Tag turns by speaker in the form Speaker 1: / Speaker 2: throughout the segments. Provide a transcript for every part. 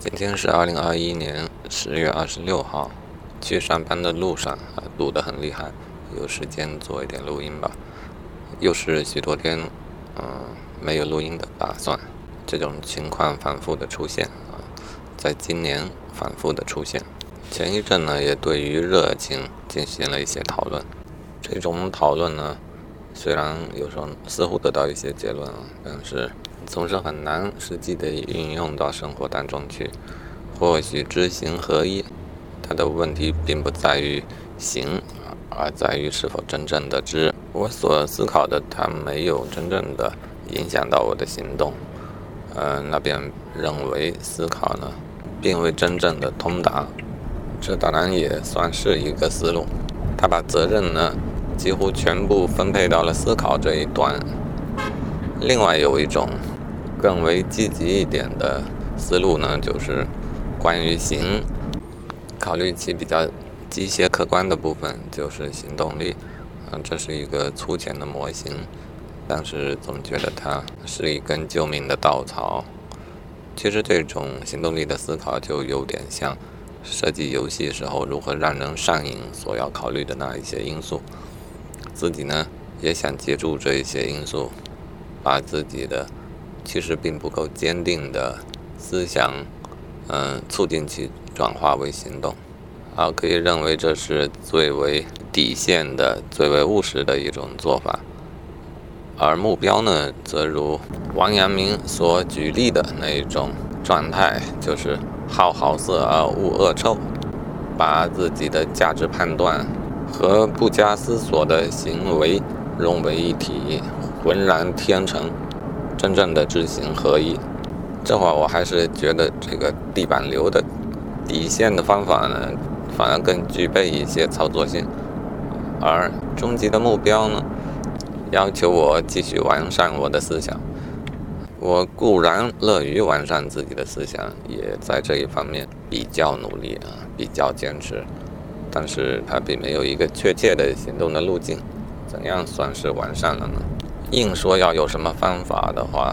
Speaker 1: 今天是二零二一年十月二十六号，去上班的路上啊，堵得很厉害，有时间做一点录音吧。又是许多天，嗯，没有录音的打算。这种情况反复的出现啊，在今年反复的出现。前一阵呢，也对于热情进行了一些讨论。这种讨论呢，虽然有时候似乎得到一些结论啊，但是。总是很难实际的运用到生活当中去。或许知行合一，它的问题并不在于行，而在于是否真正的知。我所思考的，它没有真正的影响到我的行动。呃，那边认为思考呢，并未真正的通达。这当然也算是一个思路。他把责任呢，几乎全部分配到了思考这一端。另外有一种。更为积极一点的思路呢，就是关于行，考虑其比较机械客观的部分，就是行动力。嗯，这是一个粗浅的模型，但是总觉得它是一根救命的稻草。其实这种行动力的思考，就有点像设计游戏时候如何让人上瘾所要考虑的那一些因素。自己呢，也想借助这一些因素，把自己的。其实并不够坚定的思想，嗯，促进其转化为行动，啊，可以认为这是最为底线的、最为务实的一种做法。而目标呢，则如王阳明所举例的那一种状态，就是好好色而恶恶臭，把自己的价值判断和不加思索的行为融为一体，浑然天成。真正的知行合一，这会儿我还是觉得这个地板流的底线的方法呢，反而更具备一些操作性，而终极的目标呢，要求我继续完善我的思想。我固然乐于完善自己的思想，也在这一方面比较努力啊，比较坚持，但是它并没有一个确切的行动的路径。怎样算是完善了呢？硬说要有什么方法的话，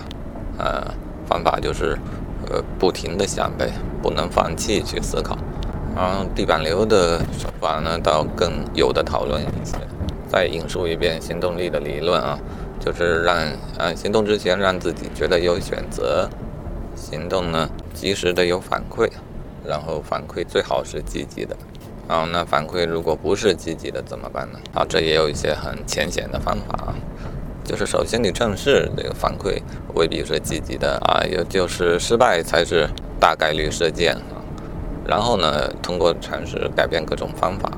Speaker 1: 呃，方法就是，呃，不停的想呗，不能放弃去思考。然后地板流的手法呢，倒更有的讨论一些。再引述一遍行动力的理论啊，就是让，呃，行动之前让自己觉得有选择，行动呢及时的有反馈，然后反馈最好是积极的。然后那反馈如果不是积极的怎么办呢？啊，这也有一些很浅显的方法啊。就是首先你正视这个反馈未必是积极的啊，也就是失败才是大概率事件啊。然后呢，通过尝试改变各种方法，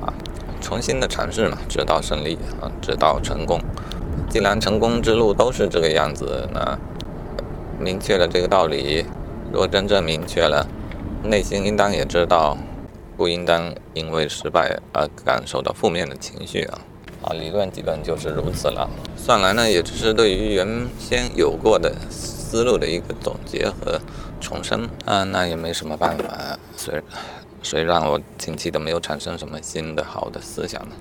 Speaker 1: 重新的尝试嘛，直到胜利啊，直到成功。既然成功之路都是这个样子，那明确了这个道理，如果真正明确了，内心应当也知道，不应当因为失败而感受到负面的情绪啊。啊，理论基本就是如此了。算来呢，也只是对于原先有过的思路的一个总结和重生啊，那也没什么办法。谁谁让我近期都没有产生什么新的好的思想呢？